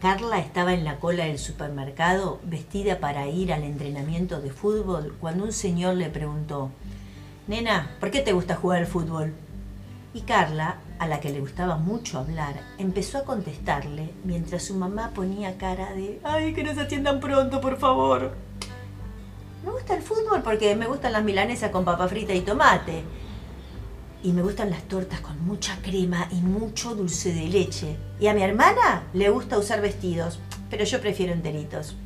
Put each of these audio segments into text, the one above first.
Carla estaba en la cola del supermercado vestida para ir al entrenamiento de fútbol cuando un señor le preguntó, Nena, ¿por qué te gusta jugar al fútbol? Y Carla, a la que le gustaba mucho hablar, empezó a contestarle mientras su mamá ponía cara de, ay, que nos atiendan pronto, por favor. Me gusta el fútbol porque me gustan las milanesas con papa frita y tomate. Y me gustan las tortas con mucha crema y mucho dulce de leche. Y a mi hermana le gusta usar vestidos, pero yo prefiero enteritos.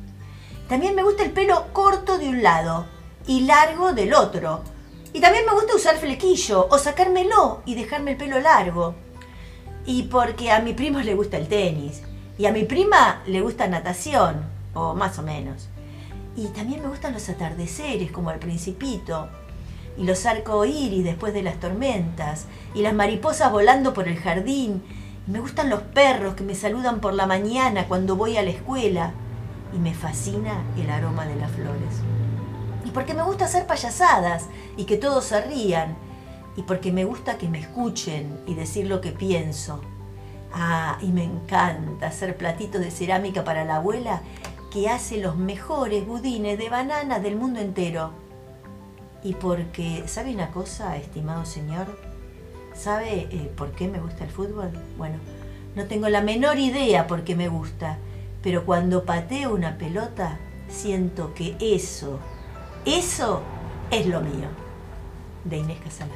También me gusta el pelo corto de un lado y largo del otro. Y también me gusta usar flequillo o sacármelo y dejarme el pelo largo. Y porque a mi primo le gusta el tenis. Y a mi prima le gusta natación, o más o menos. Y también me gustan los atardeceres, como al principito y los arcoíris después de las tormentas, y las mariposas volando por el jardín, me gustan los perros que me saludan por la mañana cuando voy a la escuela, y me fascina el aroma de las flores. Y porque me gusta hacer payasadas y que todos se rían, y porque me gusta que me escuchen y decir lo que pienso. Ah, y me encanta hacer platitos de cerámica para la abuela que hace los mejores budines de banana del mundo entero y porque, ¿sabe una cosa, estimado señor? ¿Sabe eh, por qué me gusta el fútbol? Bueno, no tengo la menor idea por qué me gusta, pero cuando pateo una pelota, siento que eso, eso es lo mío. De Inés Casala.